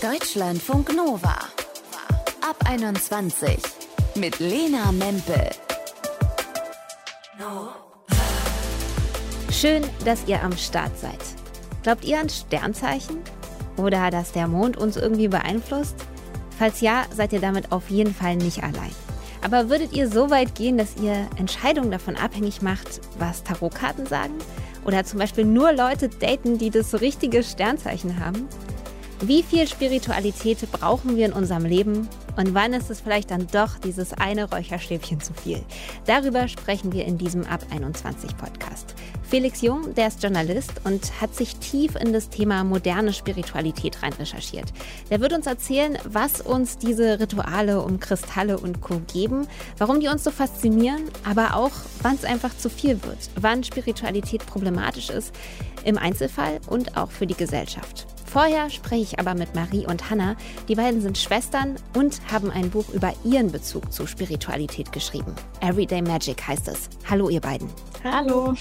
Deutschlandfunk Nova. Ab 21 mit Lena Mempel. Schön, dass ihr am Start seid. Glaubt ihr an Sternzeichen? Oder dass der Mond uns irgendwie beeinflusst? Falls ja, seid ihr damit auf jeden Fall nicht allein. Aber würdet ihr so weit gehen, dass ihr Entscheidungen davon abhängig macht, was Tarotkarten sagen? Oder zum Beispiel nur Leute daten, die das richtige Sternzeichen haben? Wie viel Spiritualität brauchen wir in unserem Leben und wann ist es vielleicht dann doch dieses eine Räucherstäbchen zu viel? Darüber sprechen wir in diesem Ab 21 Podcast. Felix Jung, der ist Journalist und hat sich tief in das Thema moderne Spiritualität rein recherchiert. Der wird uns erzählen, was uns diese Rituale um Kristalle und Co. geben, warum die uns so faszinieren, aber auch, wann es einfach zu viel wird, wann Spiritualität problematisch ist, im Einzelfall und auch für die Gesellschaft. Vorher spreche ich aber mit Marie und Hannah. Die beiden sind Schwestern und haben ein Buch über ihren Bezug zu Spiritualität geschrieben. Everyday Magic heißt es. Hallo ihr beiden. Hallo.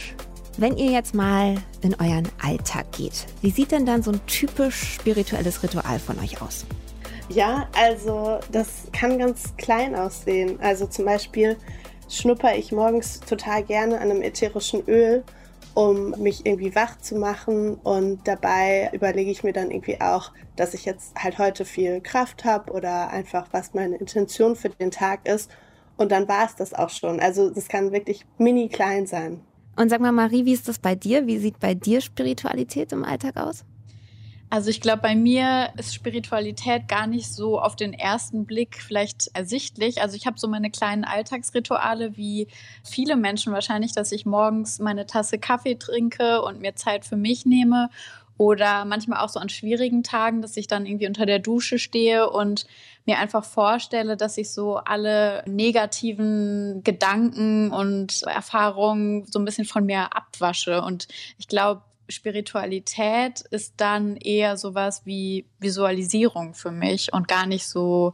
Wenn ihr jetzt mal in euren Alltag geht, wie sieht denn dann so ein typisch spirituelles Ritual von euch aus? Ja, also das kann ganz klein aussehen. Also zum Beispiel schnupper ich morgens total gerne an einem ätherischen Öl um mich irgendwie wach zu machen. Und dabei überlege ich mir dann irgendwie auch, dass ich jetzt halt heute viel Kraft habe oder einfach, was meine Intention für den Tag ist. Und dann war es das auch schon. Also das kann wirklich mini klein sein. Und sag mal, Marie, wie ist das bei dir? Wie sieht bei dir Spiritualität im Alltag aus? Also ich glaube, bei mir ist Spiritualität gar nicht so auf den ersten Blick vielleicht ersichtlich. Also ich habe so meine kleinen Alltagsrituale, wie viele Menschen wahrscheinlich, dass ich morgens meine Tasse Kaffee trinke und mir Zeit für mich nehme. Oder manchmal auch so an schwierigen Tagen, dass ich dann irgendwie unter der Dusche stehe und mir einfach vorstelle, dass ich so alle negativen Gedanken und Erfahrungen so ein bisschen von mir abwasche. Und ich glaube, Spiritualität ist dann eher sowas wie Visualisierung für mich und gar nicht so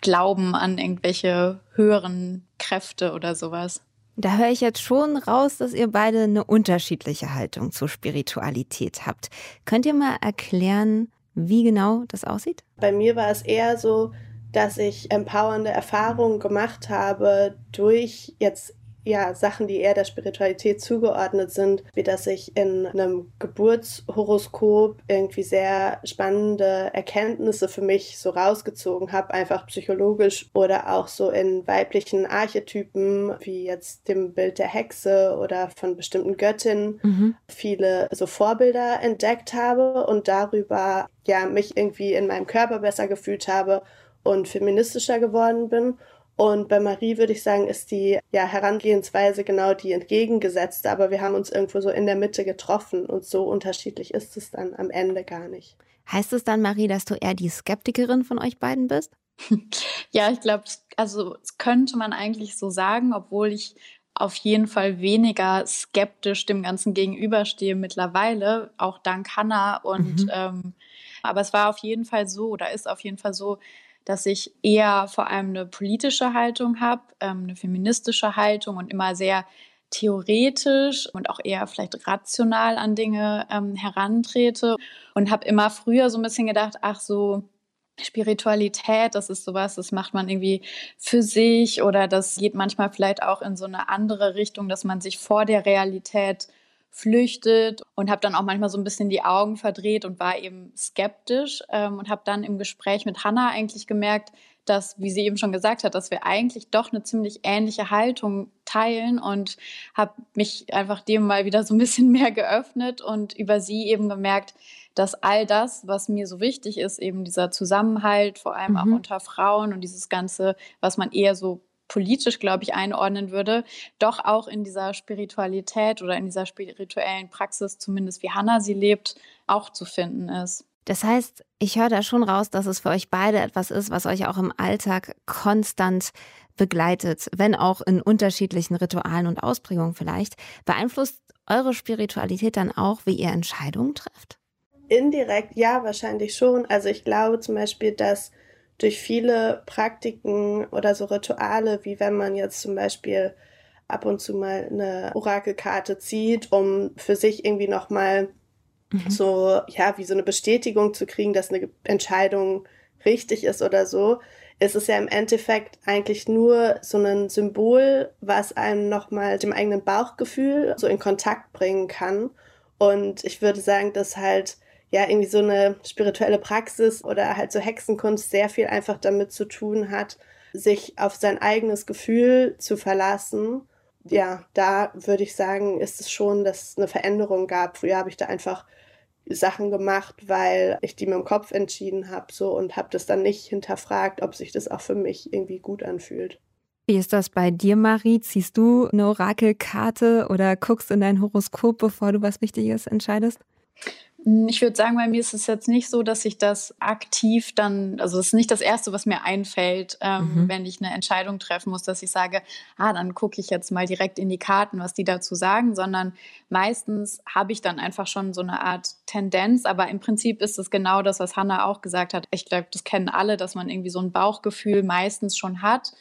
Glauben an irgendwelche höheren Kräfte oder sowas. Da höre ich jetzt schon raus, dass ihr beide eine unterschiedliche Haltung zur Spiritualität habt. Könnt ihr mal erklären, wie genau das aussieht? Bei mir war es eher so, dass ich empowernde Erfahrungen gemacht habe durch jetzt ja, Sachen, die eher der Spiritualität zugeordnet sind, wie dass ich in einem Geburtshoroskop irgendwie sehr spannende Erkenntnisse für mich so rausgezogen habe, einfach psychologisch oder auch so in weiblichen Archetypen, wie jetzt dem Bild der Hexe oder von bestimmten Göttinnen, mhm. viele so Vorbilder entdeckt habe und darüber ja mich irgendwie in meinem Körper besser gefühlt habe und feministischer geworden bin und bei Marie würde ich sagen, ist die ja, Herangehensweise genau die entgegengesetzte, aber wir haben uns irgendwo so in der Mitte getroffen und so unterschiedlich ist es dann am Ende gar nicht. Heißt es dann, Marie, dass du eher die Skeptikerin von euch beiden bist? Ja, ich glaube, also könnte man eigentlich so sagen, obwohl ich auf jeden Fall weniger skeptisch dem Ganzen gegenüberstehe mittlerweile, auch dank Hannah. Und mhm. ähm, aber es war auf jeden Fall so oder ist auf jeden Fall so, dass ich eher vor allem eine politische Haltung habe, ähm, eine feministische Haltung und immer sehr theoretisch und auch eher vielleicht rational an Dinge ähm, herantrete. Und habe immer früher so ein bisschen gedacht, ach so, Spiritualität, das ist sowas, das macht man irgendwie für sich oder das geht manchmal vielleicht auch in so eine andere Richtung, dass man sich vor der Realität flüchtet und habe dann auch manchmal so ein bisschen die Augen verdreht und war eben skeptisch ähm, und habe dann im Gespräch mit Hannah eigentlich gemerkt, dass, wie sie eben schon gesagt hat, dass wir eigentlich doch eine ziemlich ähnliche Haltung teilen und habe mich einfach dem mal wieder so ein bisschen mehr geöffnet und über sie eben gemerkt, dass all das, was mir so wichtig ist, eben dieser Zusammenhalt, vor allem mhm. auch unter Frauen und dieses Ganze, was man eher so politisch, glaube ich, einordnen würde, doch auch in dieser Spiritualität oder in dieser spirituellen Praxis, zumindest wie Hannah sie lebt, auch zu finden ist. Das heißt, ich höre da schon raus, dass es für euch beide etwas ist, was euch auch im Alltag konstant begleitet, wenn auch in unterschiedlichen Ritualen und Ausprägungen vielleicht. Beeinflusst eure Spiritualität dann auch, wie ihr Entscheidungen trefft? Indirekt ja, wahrscheinlich schon. Also ich glaube zum Beispiel, dass durch viele Praktiken oder so Rituale, wie wenn man jetzt zum Beispiel ab und zu mal eine Orakelkarte zieht, um für sich irgendwie nochmal mhm. so, ja, wie so eine Bestätigung zu kriegen, dass eine Entscheidung richtig ist oder so, ist es ja im Endeffekt eigentlich nur so ein Symbol, was einem nochmal dem eigenen Bauchgefühl so in Kontakt bringen kann. Und ich würde sagen, dass halt ja irgendwie so eine spirituelle Praxis oder halt so Hexenkunst sehr viel einfach damit zu tun hat, sich auf sein eigenes Gefühl zu verlassen. Ja, da würde ich sagen, ist es schon, dass es eine Veränderung gab. Früher habe ich da einfach Sachen gemacht, weil ich die mit dem Kopf entschieden habe so und habe das dann nicht hinterfragt, ob sich das auch für mich irgendwie gut anfühlt. Wie ist das bei dir, Marie? Ziehst du eine Orakelkarte oder guckst in dein Horoskop, bevor du was Wichtiges entscheidest? Ich würde sagen, bei mir ist es jetzt nicht so, dass ich das aktiv dann, also es ist nicht das Erste, was mir einfällt, ähm, mhm. wenn ich eine Entscheidung treffen muss, dass ich sage, ah, dann gucke ich jetzt mal direkt in die Karten, was die dazu sagen, sondern meistens habe ich dann einfach schon so eine Art Tendenz, aber im Prinzip ist es genau das, was Hannah auch gesagt hat. Ich glaube, das kennen alle, dass man irgendwie so ein Bauchgefühl meistens schon hat.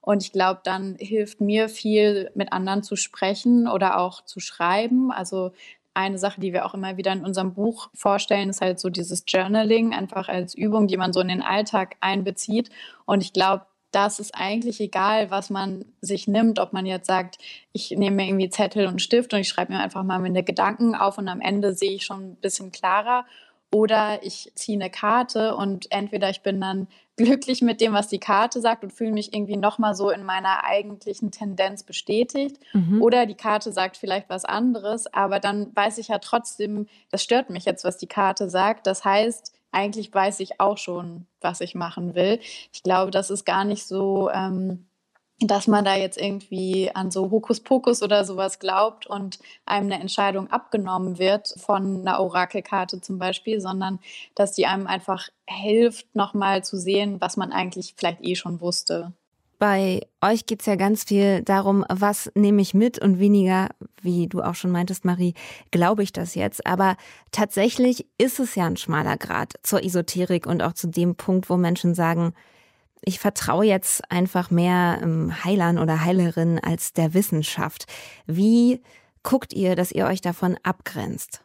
Und ich glaube, dann hilft mir viel, mit anderen zu sprechen oder auch zu schreiben. Also eine Sache, die wir auch immer wieder in unserem Buch vorstellen, ist halt so dieses Journaling, einfach als Übung, die man so in den Alltag einbezieht. Und ich glaube, das ist eigentlich egal, was man sich nimmt, ob man jetzt sagt, ich nehme mir irgendwie Zettel und Stift und ich schreibe mir einfach mal meine Gedanken auf und am Ende sehe ich schon ein bisschen klarer oder ich ziehe eine Karte und entweder ich bin dann glücklich mit dem, was die Karte sagt und fühle mich irgendwie nochmal so in meiner eigentlichen Tendenz bestätigt. Mhm. Oder die Karte sagt vielleicht was anderes, aber dann weiß ich ja trotzdem, das stört mich jetzt, was die Karte sagt. Das heißt, eigentlich weiß ich auch schon, was ich machen will. Ich glaube, das ist gar nicht so. Ähm, dass man da jetzt irgendwie an so Hokuspokus oder sowas glaubt und einem eine Entscheidung abgenommen wird von einer Orakelkarte zum Beispiel, sondern dass die einem einfach hilft, nochmal zu sehen, was man eigentlich vielleicht eh schon wusste. Bei euch geht es ja ganz viel darum, was nehme ich mit und weniger, wie du auch schon meintest, Marie, glaube ich das jetzt. Aber tatsächlich ist es ja ein schmaler Grad zur Esoterik und auch zu dem Punkt, wo Menschen sagen, ich vertraue jetzt einfach mehr ähm, Heilern oder Heilerinnen als der Wissenschaft. Wie guckt ihr, dass ihr euch davon abgrenzt?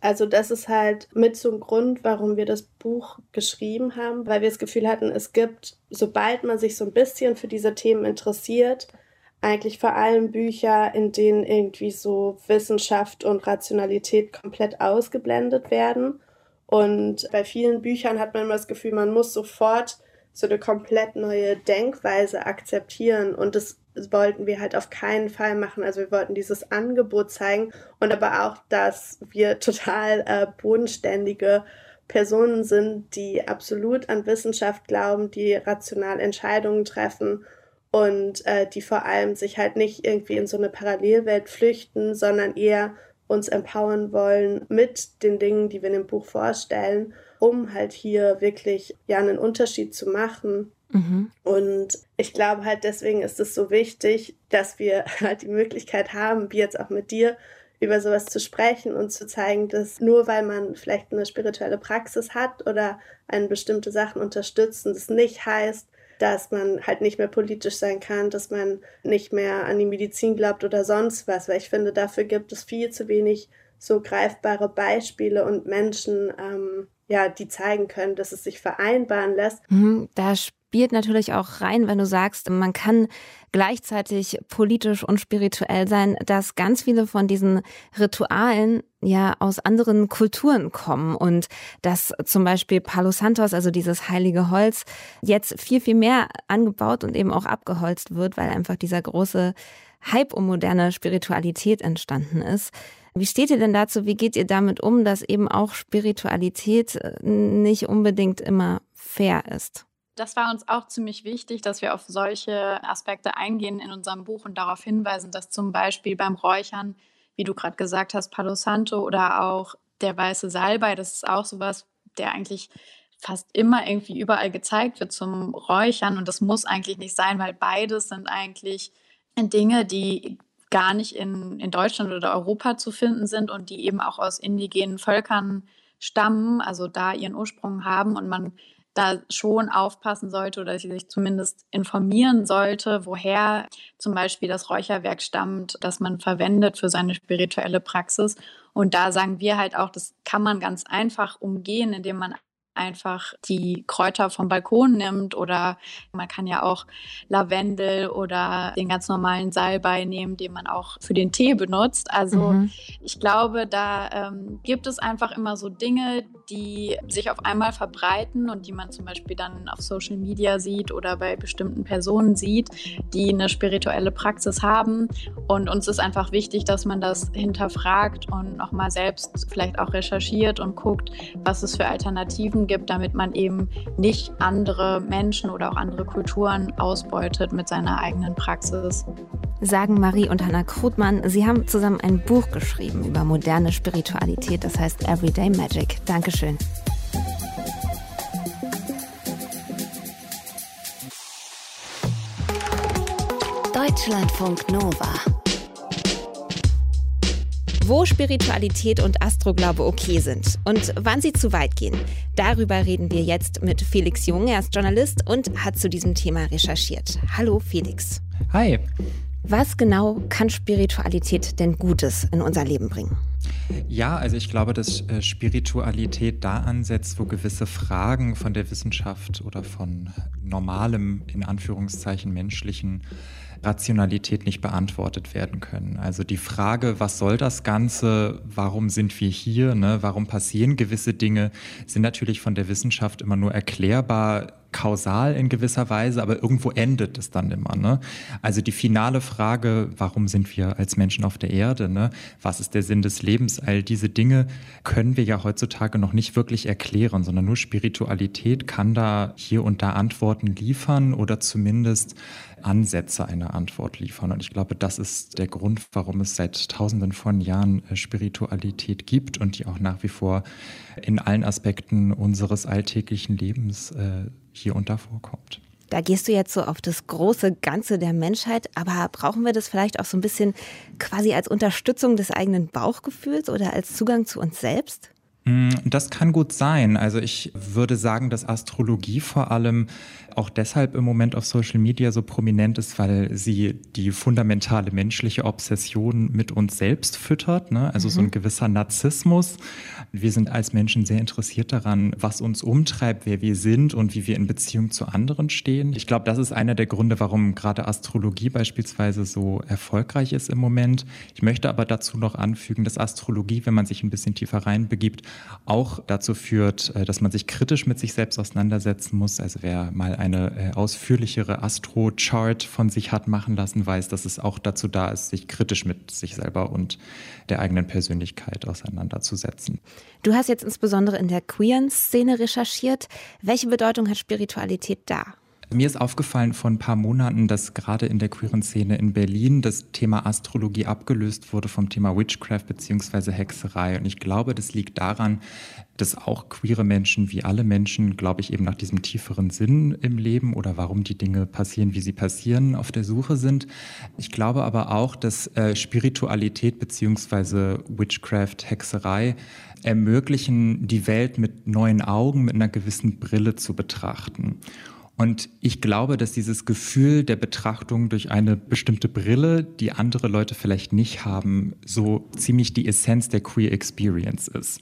Also das ist halt mit ein Grund, warum wir das Buch geschrieben haben, weil wir das Gefühl hatten, es gibt, sobald man sich so ein bisschen für diese Themen interessiert, eigentlich vor allem Bücher, in denen irgendwie so Wissenschaft und Rationalität komplett ausgeblendet werden. Und bei vielen Büchern hat man immer das Gefühl, man muss sofort so eine komplett neue Denkweise akzeptieren und das wollten wir halt auf keinen Fall machen. Also wir wollten dieses Angebot zeigen und aber auch, dass wir total äh, bodenständige Personen sind, die absolut an Wissenschaft glauben, die rational Entscheidungen treffen und äh, die vor allem sich halt nicht irgendwie in so eine Parallelwelt flüchten, sondern eher uns empowern wollen mit den Dingen, die wir in dem Buch vorstellen um halt hier wirklich ja einen Unterschied zu machen. Mhm. Und ich glaube halt deswegen ist es so wichtig, dass wir halt die Möglichkeit haben, wie jetzt auch mit dir, über sowas zu sprechen und zu zeigen, dass nur weil man vielleicht eine spirituelle Praxis hat oder eine bestimmte Sachen unterstützen, das nicht heißt, dass man halt nicht mehr politisch sein kann, dass man nicht mehr an die Medizin glaubt oder sonst was, weil ich finde, dafür gibt es viel zu wenig so greifbare Beispiele und Menschen, ähm, ja, die zeigen können, dass es sich vereinbaren lässt. Mhm, da spielt natürlich auch rein, wenn du sagst, man kann gleichzeitig politisch und spirituell sein, dass ganz viele von diesen Ritualen ja aus anderen Kulturen kommen und dass zum Beispiel Palo Santos, also dieses heilige Holz, jetzt viel, viel mehr angebaut und eben auch abgeholzt wird, weil einfach dieser große Hype um moderne Spiritualität entstanden ist. Wie steht ihr denn dazu? Wie geht ihr damit um, dass eben auch Spiritualität äh, nicht unbedingt immer fair ist? Das war uns auch ziemlich wichtig, dass wir auf solche Aspekte eingehen in unserem Buch und darauf hinweisen, dass zum Beispiel beim Räuchern, wie du gerade gesagt hast, Palo Santo oder auch der weiße Salbei, das ist auch sowas, der eigentlich fast immer irgendwie überall gezeigt wird zum Räuchern und das muss eigentlich nicht sein, weil beides sind eigentlich Dinge, die gar nicht in, in Deutschland oder Europa zu finden sind und die eben auch aus indigenen Völkern stammen, also da ihren Ursprung haben und man da schon aufpassen sollte oder sich zumindest informieren sollte, woher zum Beispiel das Räucherwerk stammt, das man verwendet für seine spirituelle Praxis. Und da sagen wir halt auch, das kann man ganz einfach umgehen, indem man einfach die Kräuter vom Balkon nimmt oder man kann ja auch Lavendel oder den ganz normalen Salbei nehmen, den man auch für den Tee benutzt. Also mhm. ich glaube, da ähm, gibt es einfach immer so Dinge, die sich auf einmal verbreiten und die man zum Beispiel dann auf Social Media sieht oder bei bestimmten Personen sieht, die eine spirituelle Praxis haben. Und uns ist einfach wichtig, dass man das hinterfragt und nochmal selbst vielleicht auch recherchiert und guckt, was es für Alternativen gibt, damit man eben nicht andere Menschen oder auch andere Kulturen ausbeutet mit seiner eigenen Praxis. Sagen Marie und Hannah Krutmann, sie haben zusammen ein Buch geschrieben über moderne Spiritualität, das heißt Everyday Magic. Dankeschön. Deutschlandfunk Nova wo Spiritualität und Astroglaube okay sind und wann sie zu weit gehen. Darüber reden wir jetzt mit Felix Jung. Er ist Journalist und hat zu diesem Thema recherchiert. Hallo Felix. Hi. Was genau kann Spiritualität denn Gutes in unser Leben bringen? Ja, also ich glaube, dass äh, Spiritualität da ansetzt, wo gewisse Fragen von der Wissenschaft oder von normalem, in Anführungszeichen menschlichen Rationalität nicht beantwortet werden können. Also die Frage, was soll das Ganze, warum sind wir hier, ne? warum passieren gewisse Dinge, sind natürlich von der Wissenschaft immer nur erklärbar kausal in gewisser Weise, aber irgendwo endet es dann immer. Ne? Also die finale Frage, warum sind wir als Menschen auf der Erde? Ne? Was ist der Sinn des Lebens? All diese Dinge können wir ja heutzutage noch nicht wirklich erklären, sondern nur Spiritualität kann da hier und da Antworten liefern oder zumindest Ansätze einer Antwort liefern. Und ich glaube, das ist der Grund, warum es seit tausenden von Jahren äh, Spiritualität gibt und die auch nach wie vor in allen Aspekten unseres alltäglichen Lebens äh, hier und da vorkommt. Da gehst du jetzt so auf das große Ganze der Menschheit, aber brauchen wir das vielleicht auch so ein bisschen quasi als Unterstützung des eigenen Bauchgefühls oder als Zugang zu uns selbst? Mm, das kann gut sein. Also ich würde sagen, dass Astrologie vor allem auch deshalb im Moment auf Social Media so prominent ist, weil sie die fundamentale menschliche Obsession mit uns selbst füttert. Ne? Also mhm. so ein mhm. gewisser Narzissmus. Wir sind als Menschen sehr interessiert daran, was uns umtreibt, wer wir sind und wie wir in Beziehung zu anderen stehen. Ich glaube, das ist einer der Gründe, warum gerade Astrologie beispielsweise so erfolgreich ist im Moment. Ich möchte aber dazu noch anfügen, dass Astrologie, wenn man sich ein bisschen tiefer reinbegibt, auch dazu führt, äh, dass man sich kritisch mit sich selbst auseinandersetzen muss. Also wer mal eine äh, ausführlichere Astro-Chart von sich hat machen lassen, weiß, dass es auch dazu da ist, sich kritisch mit sich selber und der eigenen Persönlichkeit auseinanderzusetzen. Du hast jetzt insbesondere in der queeren Szene recherchiert. Welche Bedeutung hat Spiritualität da? Mir ist aufgefallen vor ein paar Monaten, dass gerade in der queeren Szene in Berlin das Thema Astrologie abgelöst wurde vom Thema Witchcraft bzw. Hexerei. Und ich glaube, das liegt daran, dass auch queere Menschen wie alle Menschen, glaube ich, eben nach diesem tieferen Sinn im Leben oder warum die Dinge passieren, wie sie passieren, auf der Suche sind. Ich glaube aber auch, dass äh, Spiritualität bzw. Witchcraft, Hexerei ermöglichen, die Welt mit neuen Augen, mit einer gewissen Brille zu betrachten. Und ich glaube, dass dieses Gefühl der Betrachtung durch eine bestimmte Brille, die andere Leute vielleicht nicht haben, so ziemlich die Essenz der Queer Experience ist.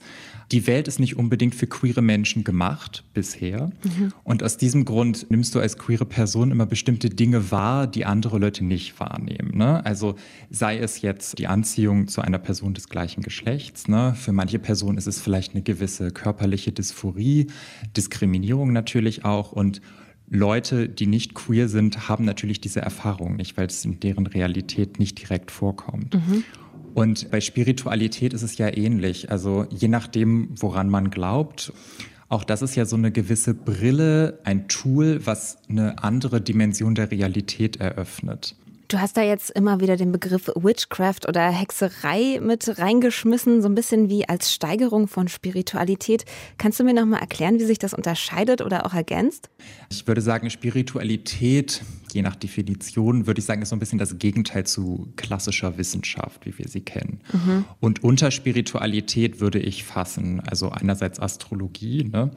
Die Welt ist nicht unbedingt für queere Menschen gemacht bisher. Mhm. Und aus diesem Grund nimmst du als queere Person immer bestimmte Dinge wahr, die andere Leute nicht wahrnehmen. Ne? Also sei es jetzt die Anziehung zu einer Person des gleichen Geschlechts. Ne? Für manche Personen ist es vielleicht eine gewisse körperliche Dysphorie, Diskriminierung natürlich auch und Leute, die nicht queer sind, haben natürlich diese Erfahrung nicht, weil es in deren Realität nicht direkt vorkommt. Mhm. Und bei Spiritualität ist es ja ähnlich. Also je nachdem, woran man glaubt, auch das ist ja so eine gewisse Brille, ein Tool, was eine andere Dimension der Realität eröffnet. Du hast da jetzt immer wieder den Begriff Witchcraft oder Hexerei mit reingeschmissen, so ein bisschen wie als Steigerung von Spiritualität. Kannst du mir noch mal erklären, wie sich das unterscheidet oder auch ergänzt? Ich würde sagen, Spiritualität, je nach Definition, würde ich sagen, ist so ein bisschen das Gegenteil zu klassischer Wissenschaft, wie wir sie kennen. Mhm. Und unter Spiritualität würde ich fassen, also einerseits Astrologie, ne?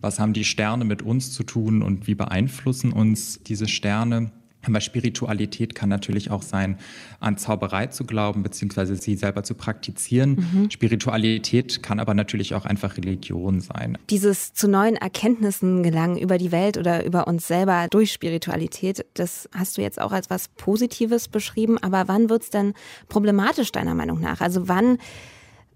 was haben die Sterne mit uns zu tun und wie beeinflussen uns diese Sterne? Aber Spiritualität kann natürlich auch sein, an Zauberei zu glauben, beziehungsweise sie selber zu praktizieren. Mhm. Spiritualität kann aber natürlich auch einfach Religion sein. Dieses zu neuen Erkenntnissen gelangen über die Welt oder über uns selber durch Spiritualität, das hast du jetzt auch als was Positives beschrieben. Aber wann wird es denn problematisch deiner Meinung nach? Also wann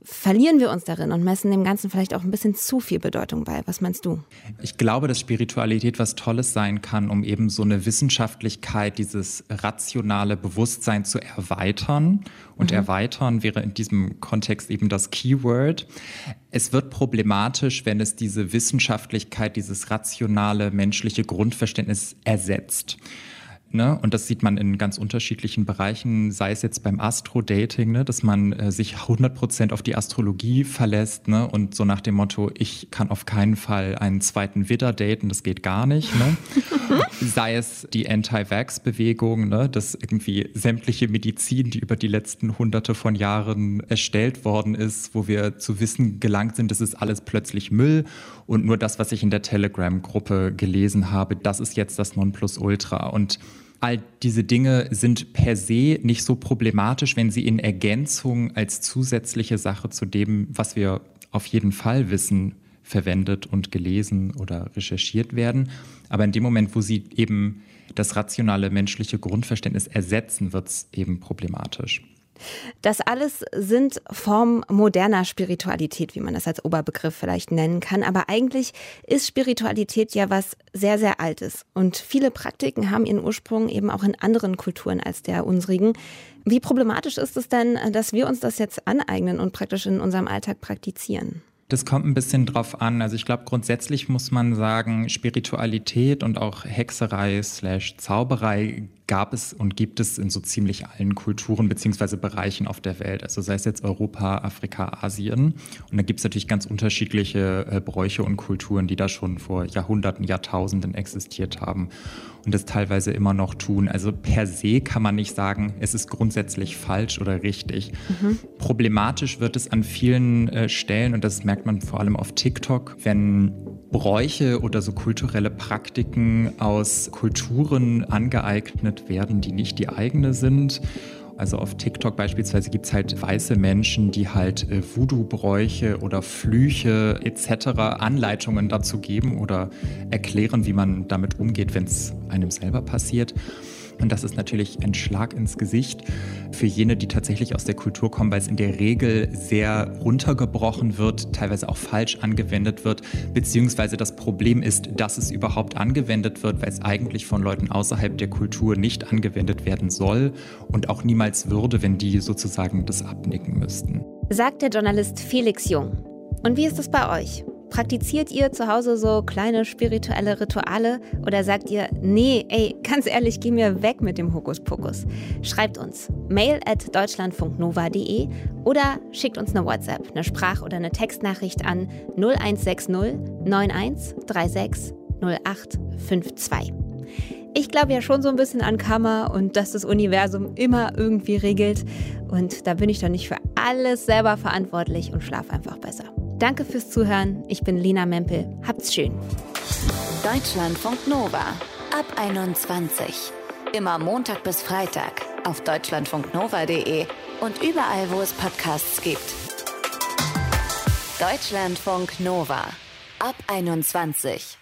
verlieren wir uns darin und messen dem Ganzen vielleicht auch ein bisschen zu viel Bedeutung bei. Was meinst du? Ich glaube, dass Spiritualität was Tolles sein kann, um eben so eine Wissenschaftlichkeit, dieses rationale Bewusstsein zu erweitern. Und mhm. erweitern wäre in diesem Kontext eben das Keyword. Es wird problematisch, wenn es diese Wissenschaftlichkeit, dieses rationale menschliche Grundverständnis ersetzt. Ne? Und das sieht man in ganz unterschiedlichen Bereichen, sei es jetzt beim Astro-Dating, ne? dass man äh, sich 100% auf die Astrologie verlässt ne? und so nach dem Motto, ich kann auf keinen Fall einen zweiten Widder daten, das geht gar nicht. Ne? sei es die Anti-Vax-Bewegung, ne? dass irgendwie sämtliche Medizin, die über die letzten hunderte von Jahren erstellt worden ist, wo wir zu wissen gelangt sind, das ist alles plötzlich Müll und nur das, was ich in der Telegram-Gruppe gelesen habe, das ist jetzt das Nonplusultra. Und All diese Dinge sind per se nicht so problematisch, wenn sie in Ergänzung als zusätzliche Sache zu dem, was wir auf jeden Fall wissen, verwendet und gelesen oder recherchiert werden. Aber in dem Moment, wo sie eben das rationale menschliche Grundverständnis ersetzen, wird es eben problematisch. Das alles sind Formen moderner Spiritualität, wie man das als Oberbegriff vielleicht nennen kann. Aber eigentlich ist Spiritualität ja was sehr, sehr Altes. Und viele Praktiken haben ihren Ursprung eben auch in anderen Kulturen als der unsrigen. Wie problematisch ist es denn, dass wir uns das jetzt aneignen und praktisch in unserem Alltag praktizieren? Das kommt ein bisschen drauf an. Also ich glaube, grundsätzlich muss man sagen, Spiritualität und auch Hexerei slash Zauberei gab es und gibt es in so ziemlich allen Kulturen bzw. Bereichen auf der Welt. Also sei es jetzt Europa, Afrika, Asien. Und da gibt es natürlich ganz unterschiedliche äh, Bräuche und Kulturen, die da schon vor Jahrhunderten, Jahrtausenden existiert haben und das teilweise immer noch tun. Also per se kann man nicht sagen, es ist grundsätzlich falsch oder richtig. Mhm. Problematisch wird es an vielen äh, Stellen, und das merkt man vor allem auf TikTok, wenn Bräuche oder so kulturelle Praktiken aus Kulturen angeeignet werden, die nicht die eigene sind. Also auf TikTok beispielsweise gibt es halt weiße Menschen, die halt äh, Voodoo-Bräuche oder Flüche etc. Anleitungen dazu geben oder erklären, wie man damit umgeht, wenn es einem selber passiert. Und das ist natürlich ein Schlag ins Gesicht für jene, die tatsächlich aus der Kultur kommen, weil es in der Regel sehr runtergebrochen wird, teilweise auch falsch angewendet wird, beziehungsweise das Problem ist, dass es überhaupt angewendet wird, weil es eigentlich von Leuten außerhalb der Kultur nicht angewendet werden soll und auch niemals würde, wenn die sozusagen das abnicken müssten. Sagt der Journalist Felix Jung. Und wie ist es bei euch? Praktiziert ihr zu Hause so kleine spirituelle Rituale oder sagt ihr, nee, ey, ganz ehrlich, geh mir weg mit dem Hokuspokus? Schreibt uns mail at deutschlandfunknova.de oder schickt uns eine WhatsApp, eine Sprach- oder eine Textnachricht an 0160 91 36 0852. Ich glaube ja schon so ein bisschen an Karma und dass das Universum immer irgendwie regelt. Und da bin ich doch nicht für alles selber verantwortlich und schlaf einfach besser. Danke fürs Zuhören. Ich bin Lena Mempel. Habt's schön. Deutschlandfunk Nova ab 21. Immer Montag bis Freitag auf deutschlandfunknova.de und überall, wo es Podcasts gibt. Deutschlandfunk Nova ab 21.